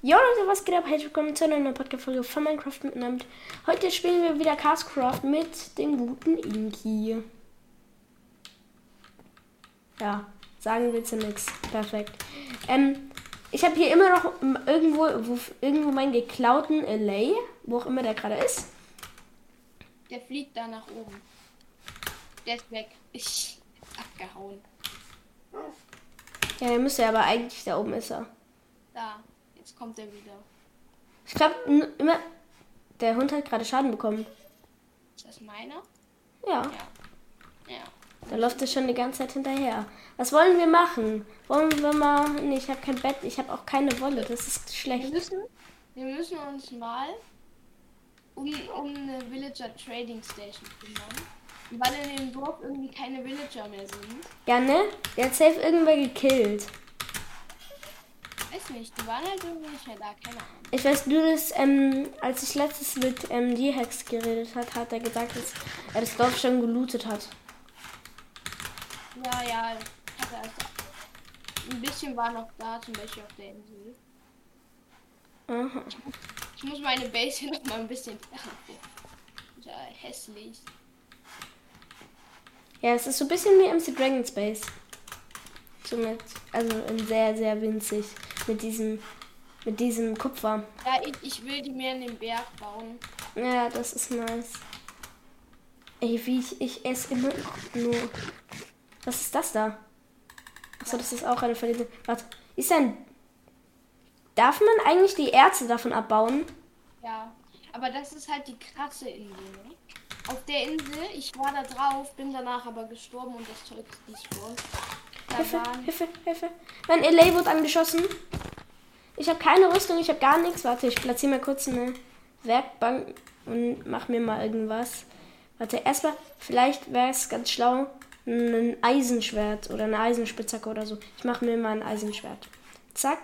Jo Leute, was geht ab? Herzlich willkommen zu einer neuen Podcast-Folge von Minecraft miteinander. Heute spielen wir wieder Castcraft mit dem guten Inki. Ja, sagen willst du nichts. Perfekt. Ähm, ich habe hier immer noch irgendwo, wo, irgendwo meinen geklauten LA, wo auch immer der gerade ist. Der fliegt da nach oben. Der ist weg. Ich abgehauen. Ja, der müsste aber eigentlich da oben ist er. Da. Jetzt kommt er wieder. Ich glaube, immer. Der Hund hat gerade Schaden bekommen. Ist das meiner? Ja. Ja. Ja. Da läuft er schon die ganze Zeit hinterher. Was wollen wir machen? Wollen wir mal. Nee, ich habe kein Bett, ich habe auch keine Wolle. Das ist Wir schlecht. müssen, wir müssen uns mal um, um eine Villager Trading Station kümmern. Weil in dem Dorf irgendwie keine Villager mehr sind. Ja, ne? Der hat safe irgendwer gekillt. Weiß nicht, die waren halt irgendwie nicht mehr da, keine Ahnung. Ich weiß nur, dass, ähm, als ich letztes mit ähm, D-Hex geredet hat, hat er gesagt, dass er das Dorf schon gelootet hat. Ja, ja, hat er also. Ein bisschen war noch da, zum Beispiel auf der Insel. Aha. Ich muss meine Base hier noch mal ein bisschen. Ja, hässlich. Ja, es ist so ein bisschen wie MC Dragon Space. So mit, also in sehr, sehr winzig. Mit diesem, mit diesem Kupfer. Ja, ich, ich will die mehr in den Berg bauen. Ja, das ist nice. Ey, wie ich, ich esse immer nur. Was ist das da? Achso, das ist auch eine verlierte. Warte, ist ein. Darf man eigentlich die Erze davon abbauen? Ja, aber das ist halt die krasse Insel. Ne? Auf der Insel, ich war da drauf, bin danach aber gestorben und das Zeug ist nicht vor. Hilfe, Hilfe, Hilfe. Mein LA wird angeschossen. Ich habe keine Rüstung, ich habe gar nichts. Warte, ich platziere mal kurz eine Werkbank und mach mir mal irgendwas. Warte, erstmal, vielleicht wäre es ganz schlau, ein Eisenschwert oder eine Eisenspitzhacke oder so. Ich mache mir mal ein Eisenschwert. Zack.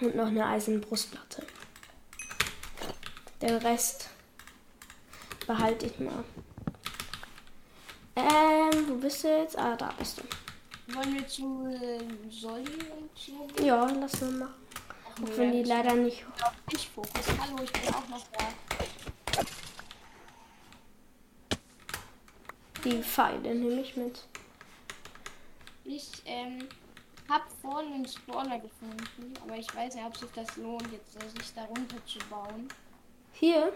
Und noch eine Eisenbrustplatte. Den Rest behalte ich mal. Ähm, wo bist du jetzt? Ah, da bist du. Wollen wir zu äh, Solly und? Ja, lass mal machen. Auch wenn die leider nicht. Ich Fokus. Hallo, ich bin auch noch da. Die Pfeile nehme ich mit. Ich ähm, hab vorhin einen Spawner gefunden, aber ich weiß nicht, ob sich das lohnt, jetzt äh, sich da runter zu bauen. Hier.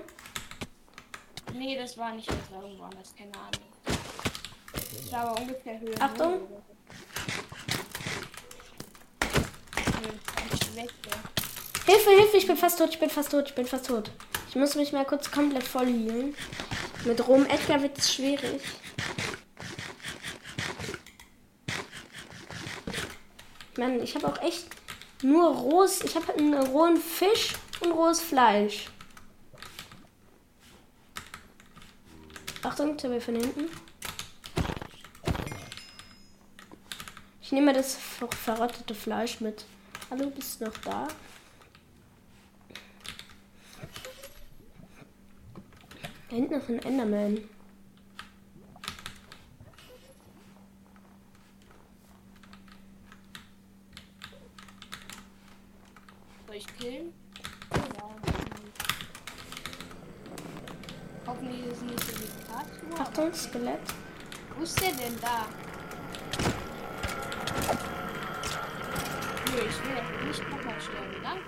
Nee, das war nicht jetzt irgendwo anders, keine Ahnung. Das war ungefähr Höhe. Achtung. weg, ja. Hilfe, Hilfe, ich bin fast tot, ich bin fast tot, ich bin fast tot. Ich muss mich mal kurz komplett voll healen. Mit Rom Edgar wird es schwierig. Mann, ich habe auch echt nur rohes. Ich habe einen rohen Fisch und rohes Fleisch. Achtung, Tabelle von hinten. Nehme das ver verrottete Fleisch mit. Hallo, bist du noch da? Da hinten ist ein Enderman. Soll ich killen? Ja. Hoffentlich ist nicht so wie Statue. Achtung, Skelett. Wo ist der denn da? Nö, ich will dafür nicht nochmal sterben. Danke.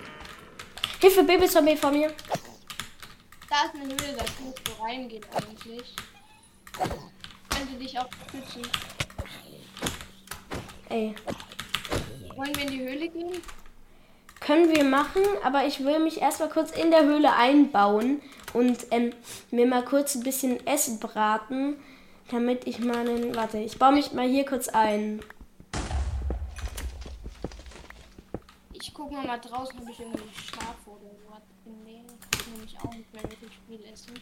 Hilfe, Babyzombie vor mir. Da ist eine Höhle, da kannst du reingehen eigentlich. Könnte dich auch schützen. Ey, Wollen wir in die Höhle gehen? können wir machen, aber ich will mich erstmal kurz in der Höhle einbauen und ähm, mir mal kurz ein bisschen Essen braten, damit ich mal einen. Warte, ich baue mich mal hier kurz ein. Ich guck mal mal draußen, ob ich irgendwie Schafe oder so was finde. Ich nämlich auch nicht mehr wirklich viel essen.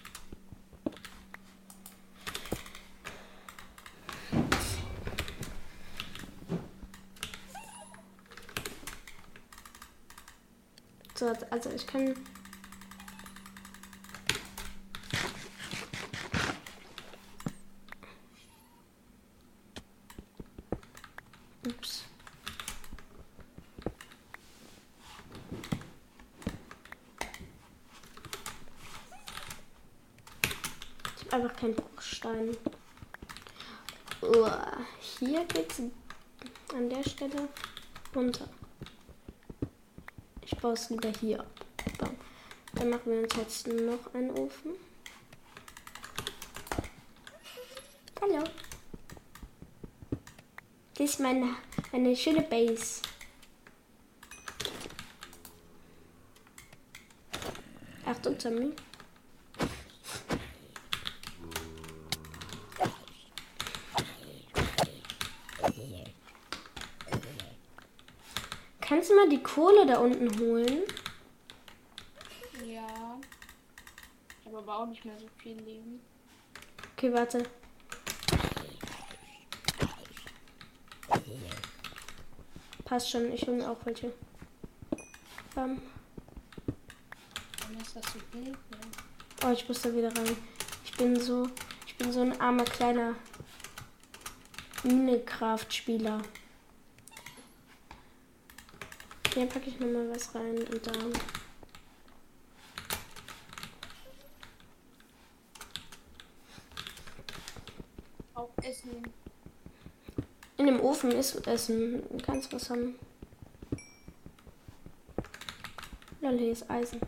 So, also ich kann. Ups. einfach keinen Bruchstein. Oh, hier geht's an der Stelle runter. Ich baue es lieber hier ab. Dann machen wir uns jetzt noch einen Ofen. Hallo. Das ist meine, eine schöne Base. Achtung, Zombie. Kannst du mal die Kohle da unten holen? Ja. Ich habe aber auch nicht mehr so viel Leben. Okay, warte. Passt schon, ich hole mir auch welche. Bam. Warum ist das so dunkel? Oh, ich muss da wieder rein. Ich bin so, ich bin so ein armer kleiner Minecraft-Spieler. Hier packe ich nochmal was rein und dann. Auch Essen. In dem Ofen ist Essen. Du kannst was haben. Lol, hier ist Eisen.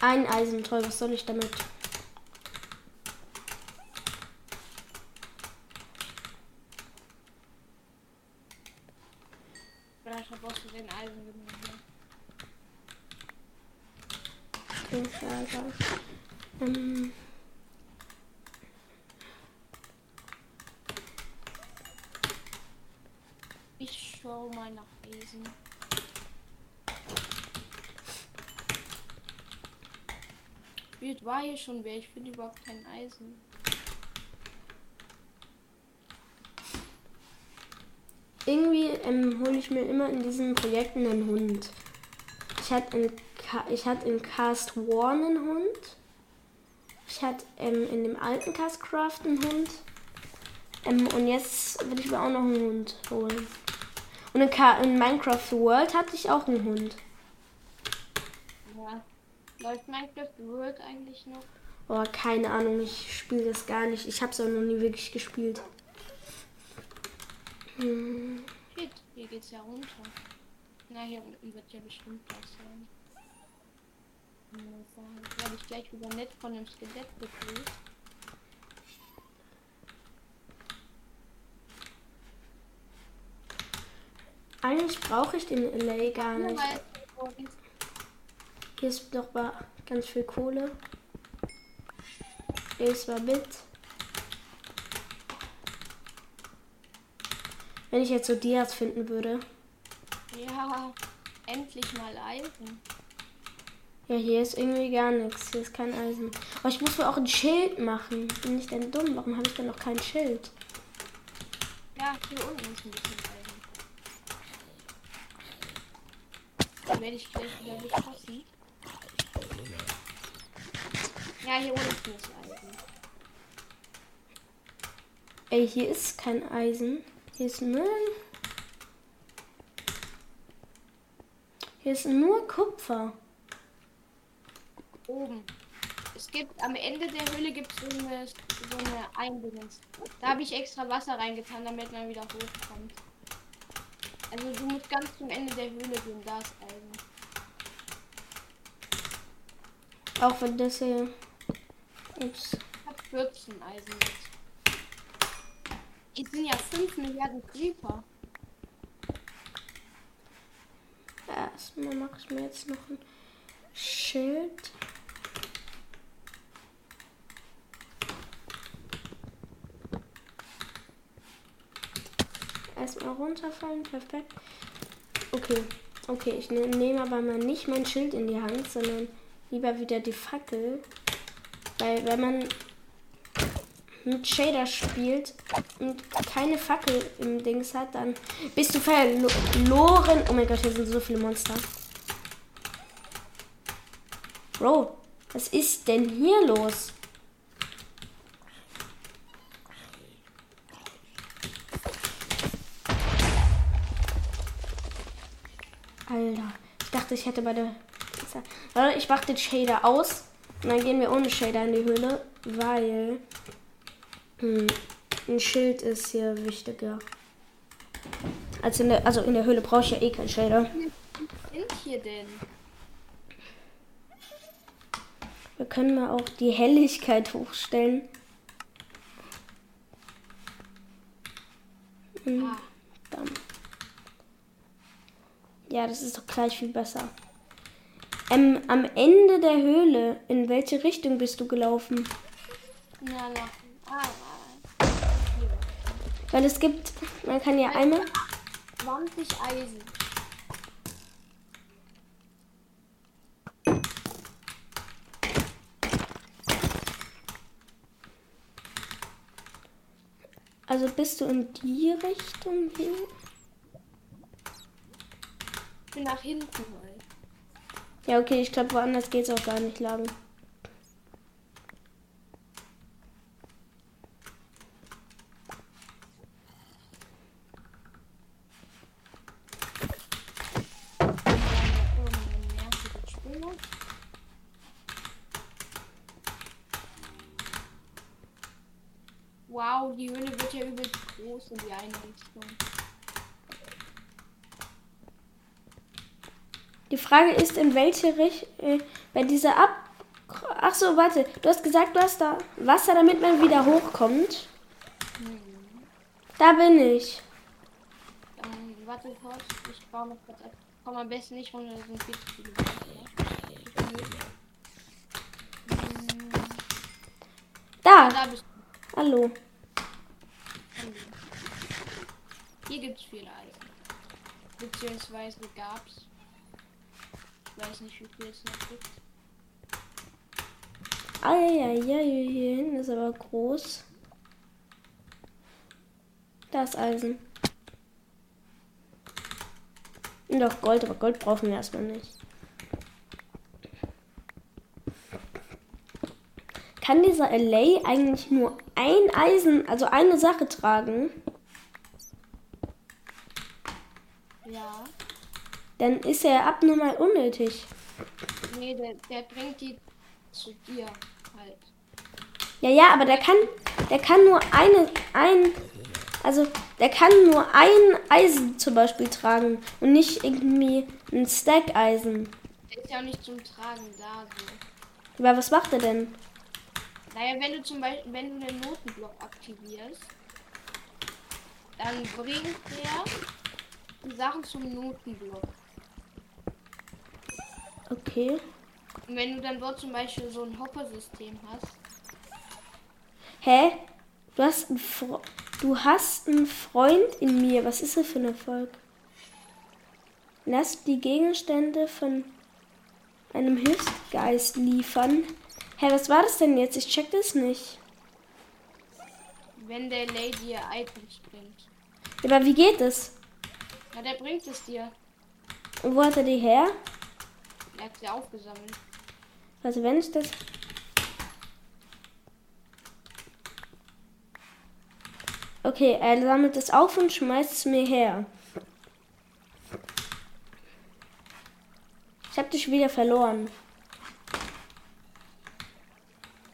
Ein Eisen, toll, was soll ich damit? Vielleicht brauchst du den Eisen genommen. Schade. Ähm. Ich schau mal nach Eisen. Wie alt war hier schon wer? Ich finde überhaupt kein Eisen. Irgendwie ähm, hole ich mir immer in diesen Projekten einen Hund. Ich hatte in, ich hatte in Cast One einen Hund. Ich hatte ähm, in dem alten Cast Craft einen Hund. Ähm, und jetzt will ich mir auch noch einen Hund holen. Und in, Ka in Minecraft World hatte ich auch einen Hund. Ja. Läuft Minecraft World eigentlich noch? Oh, keine Ahnung, ich spiele das gar nicht. Ich habe es auch noch nie wirklich gespielt. Hm. Shit, hier geht's ja runter. Na, hier unten wird ja bestimmt was sein. Werde ich gleich wieder nett von dem Skelett begrüßt. Eigentlich brauche ich den LA gar nicht. Hier ist doch mal ganz viel Kohle. Hier ist mal mit. Wenn ich jetzt so Dias finden würde. Ja, endlich mal Eisen. Ja, hier ist irgendwie gar nichts. Hier ist kein Eisen. Aber ich muss mir auch ein Schild machen. Bin ich denn dumm? Warum habe ich denn noch kein Schild? Ja, hier unten ist ein bisschen Eisen. Dann werde ich gleich wieder beschossen. Ja, hier unten ist Eisen. Ey, hier ist kein Eisen. Hier ist nur. Hier ist nur Kupfer. Oben. Es gibt am Ende der Höhle gibt es so eine, so eine Eindingens. Da habe ich extra Wasser reingetan, damit man wieder hochkommt. Also du musst ganz zum Ende der Höhle gehen, da ist Eisen. Auch wenn das hier. Ups. Ich habe 14 Eisen jetzt. Es sind ja 5 Milliarden Creeper. Erstmal mache ich mir jetzt noch ein Schild. Erstmal runterfallen, perfekt. Okay, okay, ich ne- nehme aber mal nicht mein Schild in die Hand, sondern lieber wieder die Fackel. Weil wenn man mit Shader spielt und keine Fackel im Dings hat, dann bist du verloren. Oh mein Gott, hier sind so viele Monster. Bro, was ist denn hier los? Alter, ich dachte, ich hätte bei der. Warte, Ich mach den Shader aus Und dann gehen wir ohne Shader in die Höhle, weil hm, ein Schild ist hier wichtiger. Als in der, also in der Höhle brauche ich ja eh kein Shader. Was sind hier denn? Wir können mal auch die Helligkeit hochstellen. Hm, Ah. Ja, das ist doch gleich viel besser. Ähm, am Ende der Höhle, in welche Richtung bist du gelaufen? na, nach. Weil es gibt, man kann ja einmal. 20 Eisen. Also bist du in die Richtung hin? Ich bin nach hinten halt. Ja, okay, ich glaube, woanders geht es auch gar nicht lang. Irgendeine nervige Spinne. Wow, die Höhle wird ja übel groß in die eine Richtung. Die Frage ist, in welche Richtung. Äh, bei dieser Ab. Ach so, warte. Du hast gesagt, du hast da Wasser, damit man wieder hochkommt. Da bin ich. Dann warte kurz, ich baue noch kurz ab. Komm am besten nicht runter, das sind viel zu viele. Leute. Hm, Da. Da bist Hallo. Hier gibt's viel Eisen. Beziehungsweise gab's. Weiß nicht, wie viel es noch gibt. Eieiei, hier hinten ist aber groß. Da ist Eisen. Auch Gold, aber Gold brauchen wir erstmal nicht. Kann dieser LA eigentlich nur ein Eisen, also eine Sache tragen? Ja. Dann ist er abnormal unnötig. Nee, der, der bringt die zu dir halt. Ja, ja, aber der kann, der kann nur eine, ein, also der kann nur ein Eisen zum Beispiel tragen und nicht irgendwie ein Stack Eisen. Der ist ja auch nicht zum Tragen da so. Aber was macht er denn? Naja, wenn du zum Beispiel, wenn du den Notenblock aktivierst, dann bringt der die Sachen zum Notenblock. Okay. Und wenn du dann dort zum Beispiel so ein Hopper-System hast, Hä? Du hast einen Fre du hast einen Freund in mir. Was ist das für ein Erfolg? Lass die Gegenstände von einem Hilfsgeist liefern. Hä, was war das denn jetzt? Ich check das nicht. wenn der Lady ihr Items bringt. Aber wie geht es? Na, der bringt es dir. Und wo hat er die her? Hat sie aufgesammelt. Also wenn ich das. Okay, er sammelt es auf und schmeißt es mir her. Ich habe dich wieder verloren.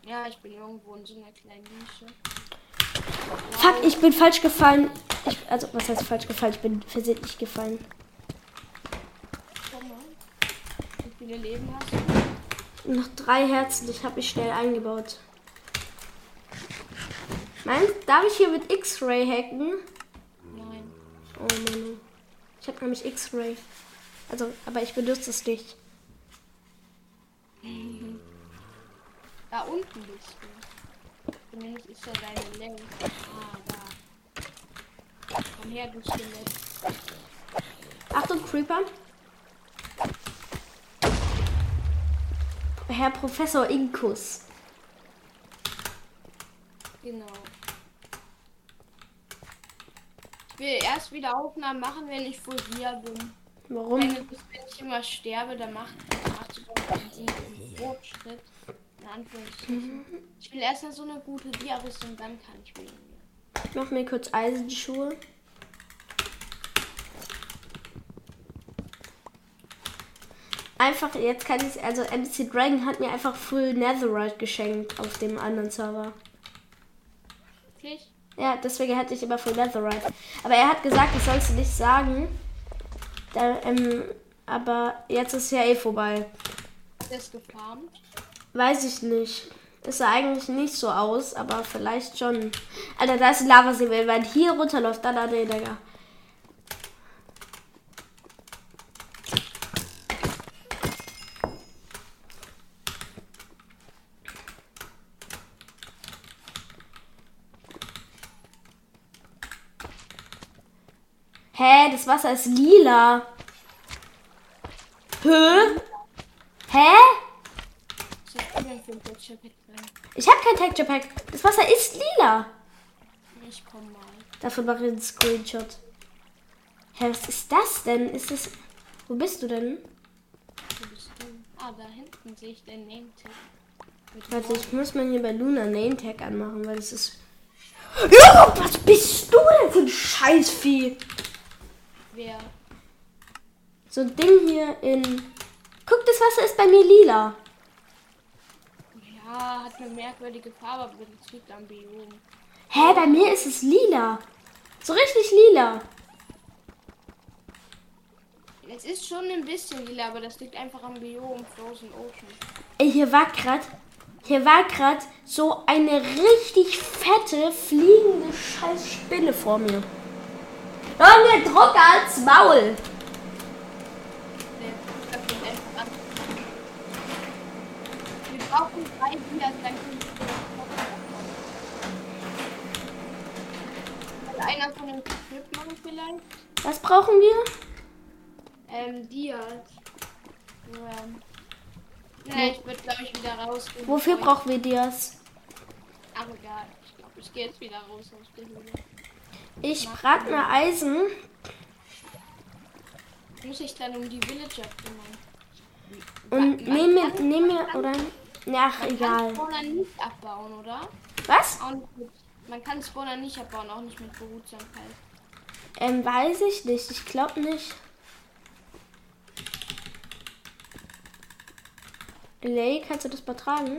Ja, ich bin irgendwo in so einer kleinen Nische. Fuck, ich bin falsch gefallen. Ich, also, was heißt falsch gefallen? Ich bin versehentlich gefallen. Komm mal. Wie viele Leben hast du? Noch drei Herzen, ich habe mich schnell eingebaut. Meinst, darf ich hier mit X-Ray hacken? Nein. Oh Mann. Ich habe nämlich X-Ray. Also, aber ich benutze es nicht. Da unten bist du. Zumindest ist ja deine Länge. Ah, da. Komm her, du Skelett. Achtung, Creeper. Herr Professor Inkus. Genau. Ich will erst wieder Aufnahmen machen, wenn ich vor dir bin. Warum? Wenn, ich- wenn ich immer sterbe, dann macht, einen Fortschritt. In Anführungsstrichen. Ich will erst mal so eine gute Dia-Rüstung, dann kann ich wählen. Ich mach mir kurz Eisenschuhe. Einfach, jetzt kann ich, also MC Dragon hat mir einfach Full Netherite geschenkt auf dem anderen Server. Wirklich? Ja, deswegen hatte ich immer Full Netherite. Aber er hat gesagt, ich soll es nicht sagen. Da, ähm, aber jetzt ist ja eh vorbei. Es gefarmt? Weiß ich nicht. Es sah eigentlich nicht so aus, aber vielleicht schon. Alter, da ist ein Lavasee. Wenn man hier runterläuft, dann hat er Digga. Hä, das Wasser ist lila. Hä? Hä? Ich habe kein Texture Pack. Das Wasser ist lila. Ich komm mal. Davon mache ich einen Screenshot. Hä, was ist das denn? Ist das. Wo bist du denn? Wo bist du? Ah, da hinten sehe ich dein Name-Tag. Warte, ich muss mal hier bei Luna Name Tag anmachen, weil es ist. Ja, was bist du denn für ein Scheißvieh? Wer? So ein Ding hier in. Guck, das Wasser ist bei mir lila. Ja, hat eine merkwürdige Farbe, aber das liegt am Biom. Hä, bei mir ist es lila. So richtig lila. Es ist schon ein bisschen lila, aber das liegt einfach am Biom Frozen Ocean. Ey, hier war grad. Hier war grad so eine richtig fette, fliegende Scheißspinne vor mir. Junge, Drucker als Maul. Der. Wir brauchen drei Dias, dann können wir einer von den Clip machen vielleicht? Was brauchen wir? Ähm, Dias. Ähm. Ne, ich würde glaube ich wieder rausgehen. Wofür brauchen wir Dias? Ach egal. Ich glaube, ich gehe jetzt wieder raus aus der Höhle. Ich brate mir Eisen. Muss ich dann um die Villager kümmern? Und nehme kann- nehm mir, man kann- oder? Ach, Man kann. Spawner nicht abbauen, oder? Was? Man kann Spawner nicht abbauen, auch nicht mit Behutsamkeit. Ähm, weiß ich nicht. Ich glaube nicht. Lay, kannst du das übertragen?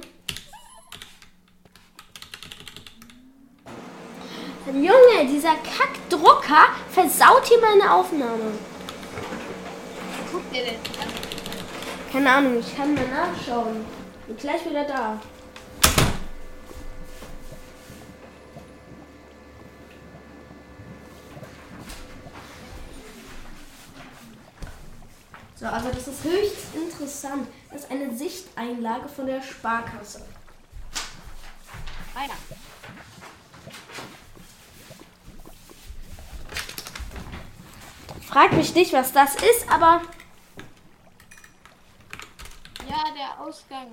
Junge, dieser Kackdrucker versaut hier meine Aufnahme. Guck dir das an. Keine Ahnung, ich kann mal nachschauen. Bin gleich wieder da. So, also das ist höchst interessant. Das ist eine Sichteinlage von der Sparkasse. Weiter. Frag mich nicht, was das ist, aber Ja, der Ausgang.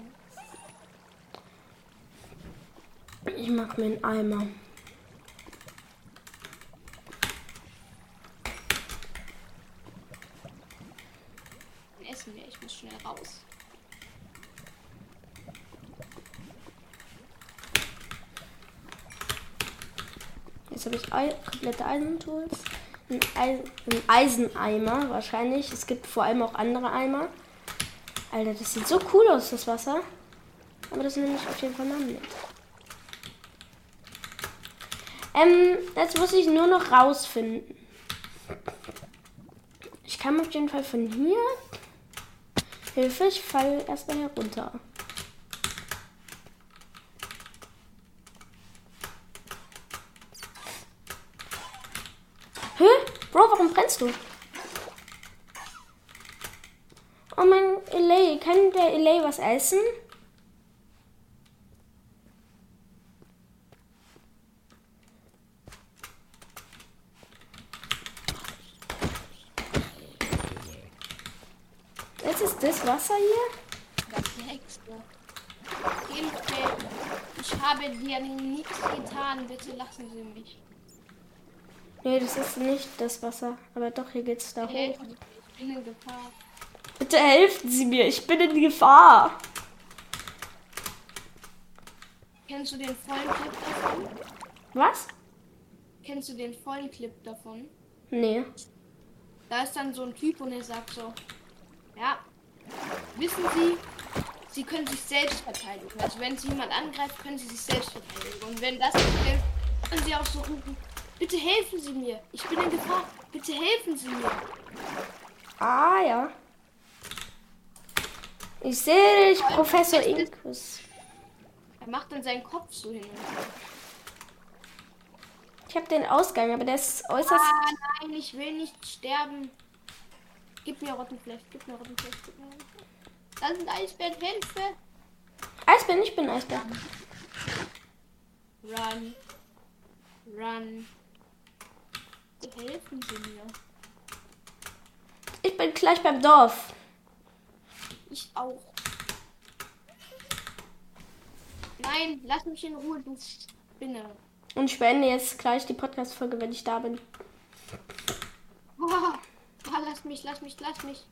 ich mach mir einen Eimer. Essen wir. Ich muss schnell raus. Jetzt habe ich Ei komplette Eisentools. Ein, Eis ein Eiseneimer wahrscheinlich. Es gibt vor allem auch andere Eimer. Alter, das sieht so cool aus, das Wasser. Aber das nehme ich auf jeden Fall mal mit. Ähm, jetzt muss ich nur noch rausfinden. Ich kann auf jeden Fall von hier. Hilfe, ich falle erstmal herunter. Hä? Bro, warum brennst du? Oh mein Elay, kann der Elay was essen? Jetzt ist das Wasser hier? Das nächste. Hilfe. Ich habe dir nichts getan. Bitte lassen Sie mich. Nee, das ist nicht das Wasser. Aber doch, hier geht's da hoch. Sie mir. Ich bin in Gefahr. Bitte helfen Sie mir, ich bin in Gefahr. Kennst du den vollen Clip davon? Was? Kennst du den vollen Clip davon? Nee. Da ist dann so ein Typ und er sagt so, ja, wissen Sie, Sie können sich selbst verteidigen. Also wenn Sie jemand angreift, können Sie sich selbst verteidigen. Und wenn das nicht hilft, können Sie auch so rufen, bitte helfen Sie mir. Ich bin in Gefahr. Bitte helfen Sie mir. Ah, ja. Ich sehe dich, Professor Inkus. Er macht dann seinen Kopf so hin. Ich habe den Ausgang, aber der ist äußerst. Ah, nein, ich will nicht sterben. Gib mir Rottenfleisch, gib mir Rottenfleisch, gib mir Rottenfleisch. Das sind Eisbären, Hilfe! Eisbär, ich bin Eisbär. Run. Run. Helfen Sie mir. Ich bin gleich beim Dorf. Ich auch. Nein, lass mich in Ruhe, du Spinne. Und ich beende jetzt gleich die Podcast-Folge, wenn ich da bin. Ah, lass mich, lass mich, lass mich.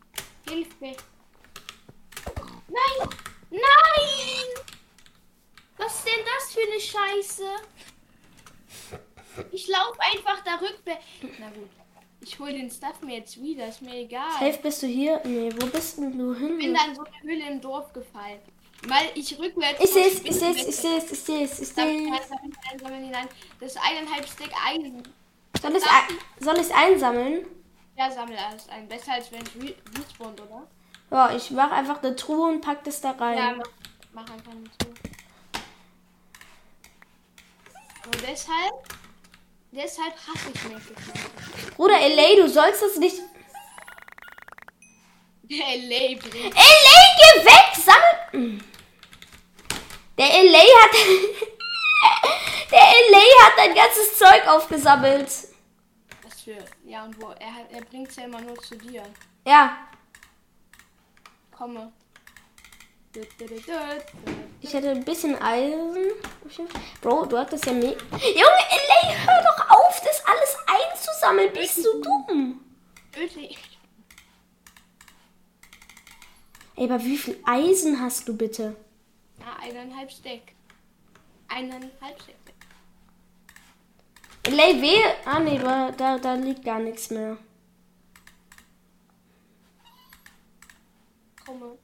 Hilf mir. Nein! Nein! Was ist denn das für eine Scheiße? Ich laufe einfach da rückwärts. Na gut. Ich hole den Stuff mir jetzt wieder, ist mir egal. Safe, bist du hier? Nee, wo bist denn du Ich bin hin? da in so eine Höhle im Dorf gefallen. Weil ich rückwärts. Ich seh's, ich seh's, ich seh's, ich seh's, ich seh's. Das ist eineinhalb Stick Eisen. Soll ein- soll ich's einsammeln? Ja, sammel alles ein. Besser als wenn ich re- respawned, oder? Ja, ich mach einfach eine Truhe und pack das da Ja, rein. mach, mach einfach nicht so. Und deshalb, deshalb hasse ich Minecraft. Bruder, LA, du sollst das nicht. LA bringt. LA, geh weg! Sammel. Der LA hat. Der LA hat dein ganzes Zeug aufgesammelt. Was für. Ja, und wo? Er, hat- er bringt's ja immer nur zu dir. Ja, Komme. ich hätte ein bisschen Eisen. Bro, du hattest ja mehr. Junge, LA, hör doch alles einzusammeln. Bist du dumm? Wirklich. Ey, aber wie viel Eisen hast du bitte? Ah, eineinhalb Stack. Eineinhalb Stack. LA, weh. Ah, nee, da, da liegt gar nichts mehr. Komme.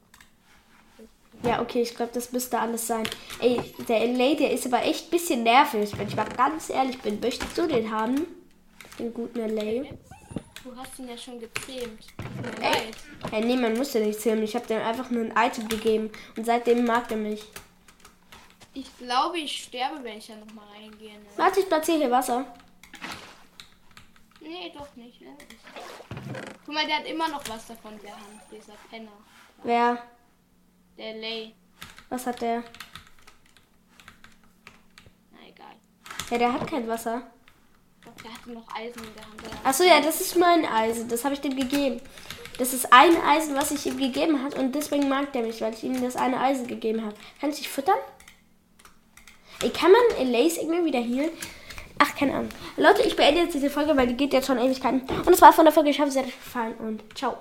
Ja, okay, ich glaube, das müsste alles sein. Ey, der LA, der ist aber echt ein bisschen nervig. Wenn ich mal ganz ehrlich bin, möchtest du den haben? Den guten LA? Du hast ihn ja schon gezähmt. Ey. Hey, nee, man musste nicht zählen. Ich habe dem einfach nur ein Item gegeben. Und seitdem mag er mich. Ich glaube, ich sterbe, wenn ich da nochmal reingehe. Ne? Warte, ich platziere hier Wasser. Nee, doch nicht. Ne? Guck mal, der hat immer noch was davon, der Hand, dieser Penner. Wer? Der Lay. Was hat der? Na egal. Ja, der hat kein Wasser. Doch, der hatte noch Eisen in der Hand. Achso, ja, das ist mein Eisen. Das habe ich dem gegeben. Das ist ein Eisen, was ich ihm gegeben habe. Und deswegen mag der mich, weil ich ihm das eine Eisen gegeben habe. Kann ich dich füttern? Ey, kann man Elays irgendwie wieder healen? Ach, keine Ahnung. Leute, ich beende jetzt diese Folge, weil die geht jetzt schon Ewigkeiten. Und das war von der Folge. Ich hoffe, es hat euch gefallen. Und ciao.